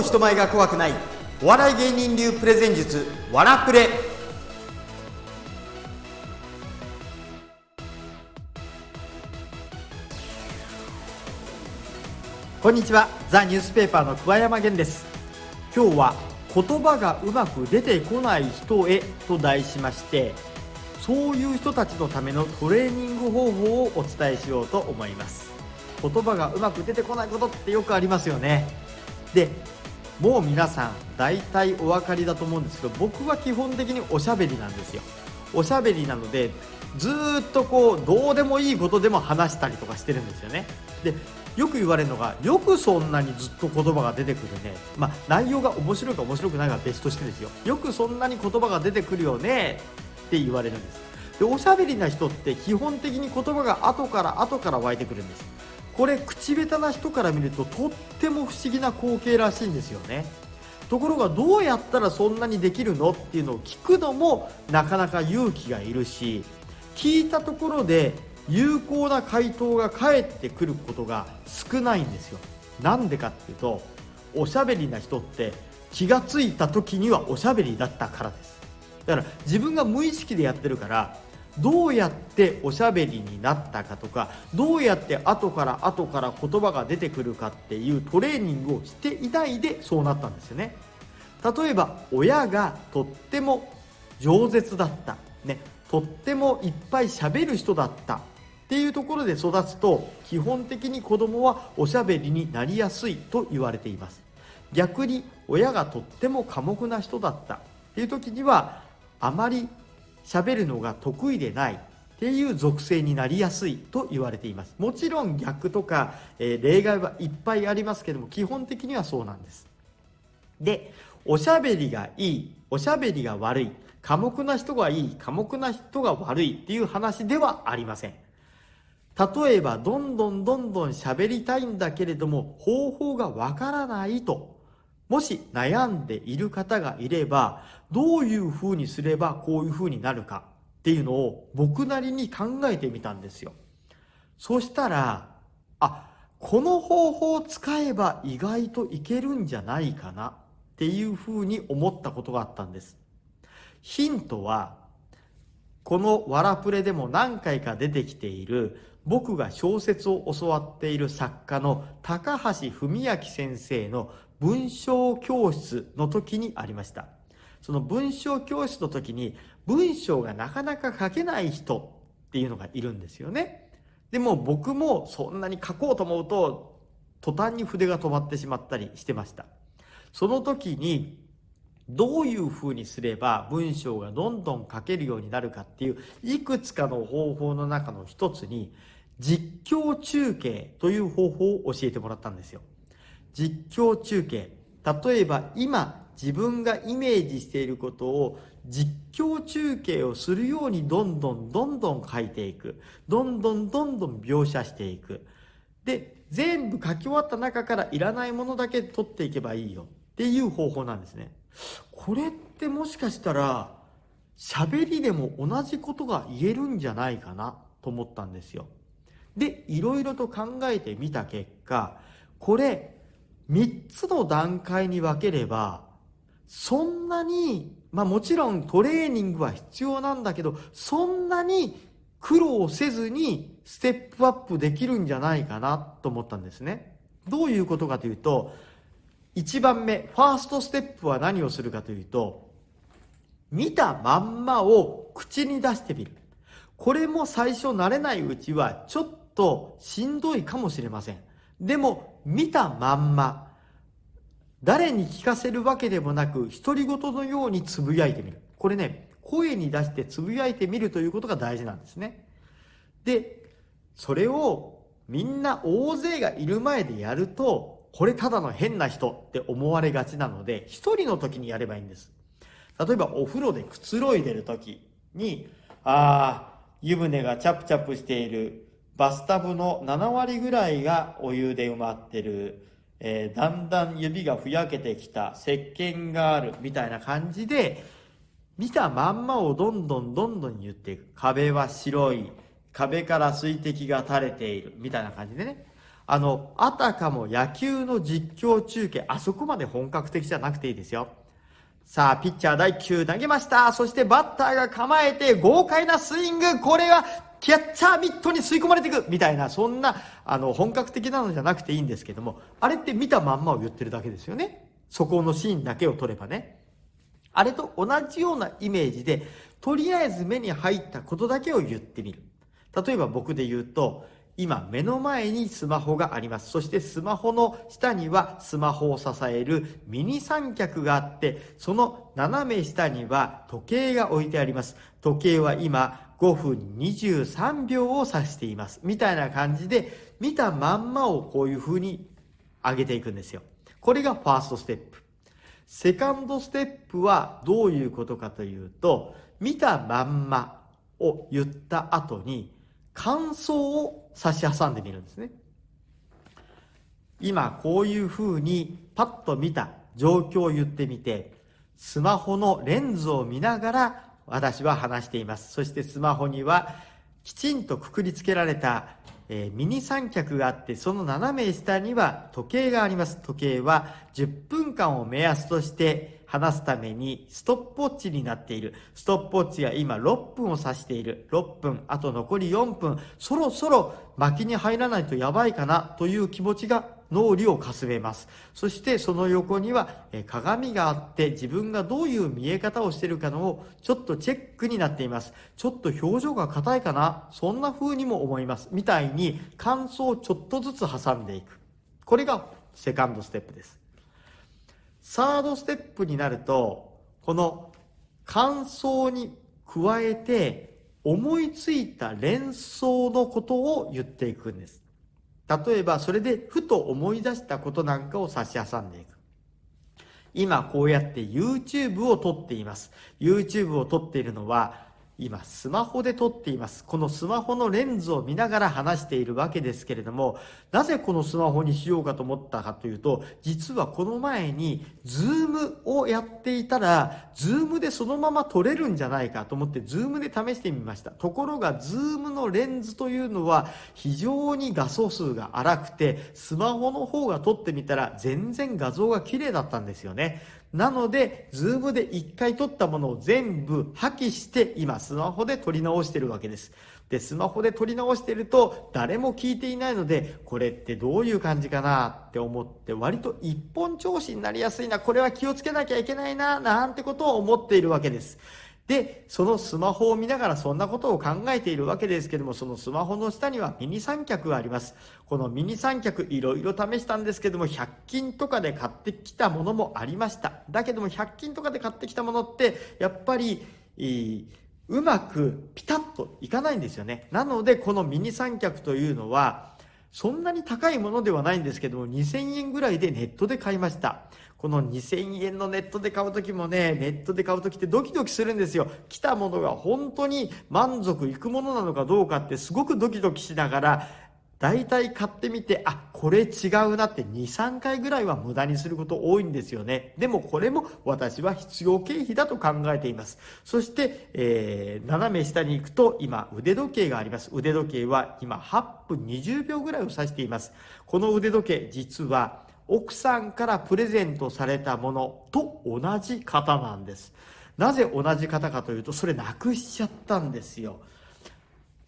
う人前が怖くない。お笑い芸人流プレゼン術わらプレ。こんにちは。ザ・ニュースペーパーの桑山源です。今日は言葉がうまく出てこない人へと題しましてそういう人たちのためのトレーニング方法をお伝えしようと思います。言葉がうまく出てこないことってよくありますよね。でもう皆さん大体お分かりだと思うんですけど僕は基本的におしゃべりなんですよ。おしゃべりなのでずっとこうどうでもいいことでも話したりとかしてるんですよね。でよく言われるのがよくそんなにずっと言葉が出てくるね。まあ内容が面白いか面白くないかは別としてですよ。よくそんなに言葉が出てくるよね。って言われるんです。でおしゃべりな人って基本的に言葉が後から後から湧いてくるんです。これ口下手な人から見るととっても不思議な光景らしいんですよね。ところがどうやったらそんなにできるのっていうのを聞くのもなかなか勇気がいるし聞いたところで有効な回答が返ってくることが少ないんですよ。なんでかっていうとおしゃべりな人って気がついた時にはおしゃべりだったからです。だから自分が無意識でやってるからどうやっておしゃべりになったかとかどうやって後から後から言葉が出てくるかっていうトレーニングをしていないでそうなったんですよね。例えば親がとっても饒舌だった、ね、とってもいっぱい喋る人だった。っていうところで育つと基本的に子供はおしゃべりになりやすいと言われています。逆に親がとっても寡黙な人だった。っていう時にはあまり喋るのが得意でないっていう属性になりやすいと言われています。もちろん逆とか、えー、例外はいっぱいありますけども基本的にはそうなんです。でおしゃべりがいいおしゃべりが悪い寡黙な人がいい寡黙な人が悪いっていう話ではありません。例えばどんどんどんどん喋りたいんだけれども方法がわからないともし悩んでいる方がいれば、どういうふうにすればこういうふうになるかっていうのを僕なりに考えてみたんですよ。そしたら、あ、この方法を使えば意外といけるんじゃないかなっていうふうに思ったことがあったんです。ヒントは、このワラプレでも何回か出てきている僕が小説を教わっている作家の高橋文明先生の文章教室の時にありました。その文章教室の時に文章がなかなか書けない人っていうのがいるんですよね。でも僕もそんなに書こうと思うと途端に筆が止まってしまったりしてました。その時にどういうふうにすれば文章がどんどん書けるようになるかっていういくつかの方法の中の一つに実況中継という方法を教えてもらったんですよ。実況中継。例えば今自分がイメージしていることを実況中継をするようにどんどんどんどん書いていく。どんどんどんどん描写していく。で全部書き終わった中からいらないものだけ取っていけばいいよ。っていう方法なんですね。これってもしかしたら喋りでも同じことが言えるんじゃないかなと思ったんですよ。でいろいろと考えてみた結果これ3つの段階に分ければ、そんなに、まあもちろんトレーニングは必要なんだけど、そんなに苦労せずにステップアップできるんじゃないかなと思ったんですね。どういうことかというと、1番目、ファーストステップは何をするかというと、見たまんまを口に出してみる。これも最初慣れないうちはちょっとしんどいかもしれません。でも見たまんま。誰に聞かせるわけでもなく独り言のようにつぶやいてみる。これね声に出してつぶやいてみるということが大事なんですね。でそれをみんな大勢がいる前でやるとこれただの変な人って思われがちなので一人の時にやればいいんです。例えばお風呂でくつろいでる時にああ湯船がチャプチャプしている。バスタブの7割ぐらいがお湯で埋まってる、えー、だんだん指がふやけてきた、石鹸がある、みたいな感じで、見たまんまをどんどんどんどん言っていく。壁は白い。壁から水滴が垂れている。みたいな感じでね。あの、あたかも野球の実況中継、あそこまで本格的じゃなくていいですよ。さあ、ピッチャー第9投げました。そしてバッターが構えて豪快なスイング。これはキャッチャーミットに吸い込まれていくみたいな、そんな、あの、本格的なのじゃなくていいんですけども、あれって見たまんまを言ってるだけですよね。そこのシーンだけを取ればね。あれと同じようなイメージで、とりあえず目に入ったことだけを言ってみる。例えば僕で言うと、今目の前にスマホがあります。そしてスマホの下にはスマホを支えるミニ三脚があって、その斜め下には時計が置いてあります。時計は今5分23秒を指しています。みたいな感じで、見たまんまをこういう風に上げていくんですよ。これがファーストステップ。セカンドステップはどういうことかというと、見たまんまを言った後に、感想を差し挟んでみるんですね。今こういう風にパッと見た状況を言ってみて、スマホのレンズを見ながら私は話しています。そしてスマホにはきちんとくくりつけられた、えー、ミニ三脚があって、その斜め下には時計があります。時計は10分間を目安として話すためにストップウォッチになっている。ストップウォッチが今6分を指している。6分、あと残り4分、そろそろ巻きに入らないとやばいかなという気持ちが脳裏をかすめます。そしてその横には鏡があって自分がどういう見え方をしているかのをちょっとチェックになっています。ちょっと表情が硬いかな？そんな風にも思います。みたいに感想をちょっとずつ挟んでいく。これがセカンドステップです。サードステップになると、この感想に加えて思いついた連想のことを言っていくんです。例えばそれでふと思い出したことなんかを差し挟んでいく。今こうやって YouTube を撮っています。YouTube を撮っているのは今スマホで撮っています。このスマホのレンズを見ながら話しているわけですけれども、なぜこのスマホにしようかと思ったかというと、実はこの前に Zoom をやっていたら、 Zoom でそのまま撮れるんじゃないかと思って Zoom で試してみました。ところが Zoom のレンズというのは非常に画素数が荒くて、スマホの方が撮ってみたら全然画像が綺麗だったんですよね。なので、 Zoom で一回撮ったものを全部破棄して、今スマホで撮り直してるわけです。で、スマホで撮り直してると、誰も聞いていないので、これってどういう感じかなって思って、割と一本調子になりやすいな、これは気をつけなきゃいけないな、なんてことを思っているわけです。で、そのスマホを見ながらそんなことを考えているわけですけども、そのスマホの下にはミニ三脚があります。このミニ三脚いろいろ試したんですけども、100均とかで買ってきたものもありました。だけども100均とかで買ってきたものって、やっぱり、うまくピタッといかないんですよね。なので、このミニ三脚というのは、そんなに高いものではないんですけども、2000円ぐらいでネットで買いました。この2000円のネットで買う時もね、ネットで買う時ってドキドキするんですよ。来たものが本当に満足いくものなのかどうかってすごくドキドキしながら、大体買ってみて、あ、これ違うなって2、3回ぐらいは無駄にすること多いんですよね。でもこれも私は必要経費だと考えています。そして、えー、斜め下に行くと今腕時計があります。腕時計は今8分20秒ぐらいを指しています。この腕時計実は奥さんからプレゼントされたものと同じ方なんです。なぜ同じ方かというと、それなくしちゃったんですよ。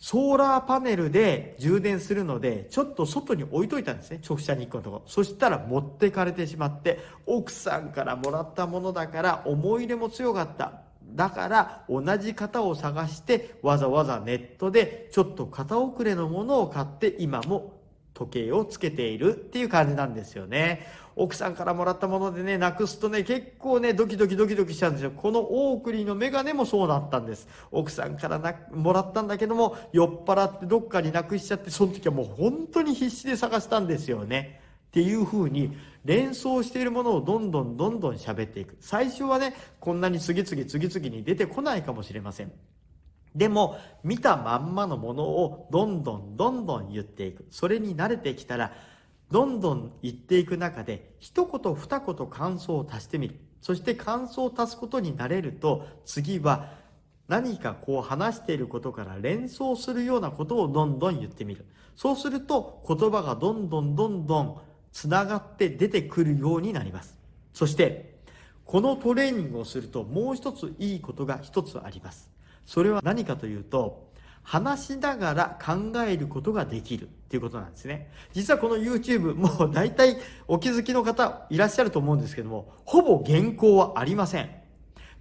ソーラーパネルで充電するので、ちょっと外に置いといたんですね。直射日光のところ。そしたら持ってかれてしまって、奥さんからもらったものだから思い入れも強かった。だから同じ型を探してわざわざネットでちょっと型遅れのものを買って今も時計をつけているっていう感じなんですよね。奥さんからもらったものでね、なくすとね、結構ね、ドキドキドキドキしちゃうんですよ。このオークリーのメガネもそうなったんです。奥さんからなもらったんだけども、酔っ払ってどっかになくしちゃって、その時はもう本当に必死で探したんですよね。っていう風に連想しているものをどんどんどんどん喋っていく。最初はね、こんなに次々次々に出てこないかもしれません。でも、見たまんまのものをどんどんどんどん言っていく。それに慣れてきたら、どんどん言っていく中で、一言二言感想を足してみる。そして感想を足すことになれると、次は、何かこう話していることから連想するようなことをどんどん言ってみる。そうすると言葉がどんどんどんどんつながって出てくるようになります。そして、このトレーニングをするともう一ついいことが一つあります。それは何かというと、話しながら考えることができるっていうことなんですね。実はこの YouTube、もう大体お気づきの方いらっしゃると思うんですけども、ほぼ原稿はありません。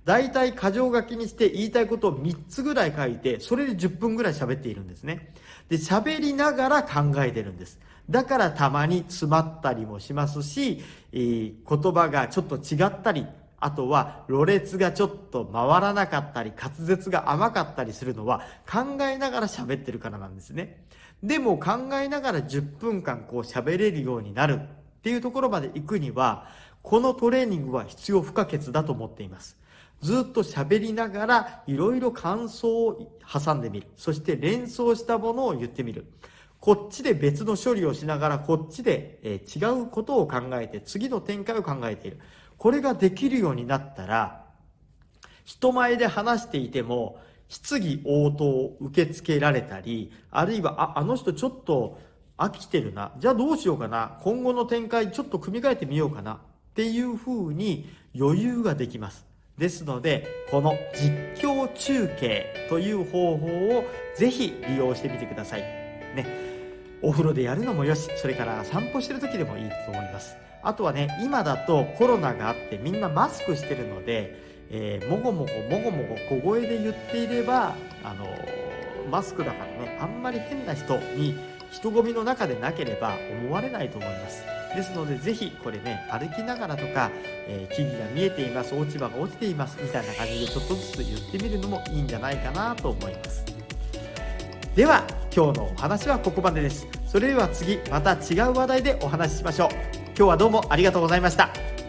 大体箇条書きにして言いたいことを3つぐらい書いて、それで10分ぐらい喋っているんですね。で、喋りながら考えてるんです。だからたまに詰まったりもしますし、えー、言葉がちょっと違ったり、あとは、ろれつがちょっと回らなかったり、滑舌が甘かったりするのは、考えながら喋ってるからなんですね。でも考えながら10分間こう喋れるようになるっていうところまで行くには、このトレーニングは必要不可欠だと思っています。ずっと喋りながら、いろいろ感想を挟んでみる。そして連想したものを言ってみる。こっちで別の処理をしながら、こっちで、違うことを考えて、次の展開を考えている。これができるようになったら、人前で話していても、質疑応答を受け付けられたり、あるいは、あ、あの人ちょっと飽きてるな。じゃあどうしようかな。今後の展開ちょっと組み替えてみようかな。っていう風に余裕ができます。ですので、この実況中継という方法をぜひ利用してみてください。ね。お風呂でやるのもよし、それから散歩してる時でもいいと思います。あとはね、今だとコロナがあってみんなマスクしてるので、えー、もごもごもごもご小声で言っていれば、あのー、マスクだからね、あんまり変な人に人混みの中でなければ思われないと思います。ですので、ぜひこれね、歩きながらとか、えー、木々が見えています、落ち葉が落ちています、みたいな感じでちょっとずつ言ってみるのもいいんじゃないかなと思います。では、今日のお話はここまでです。それでは次、また違う話題でお話ししましょう。今日はどうもありがとうございました。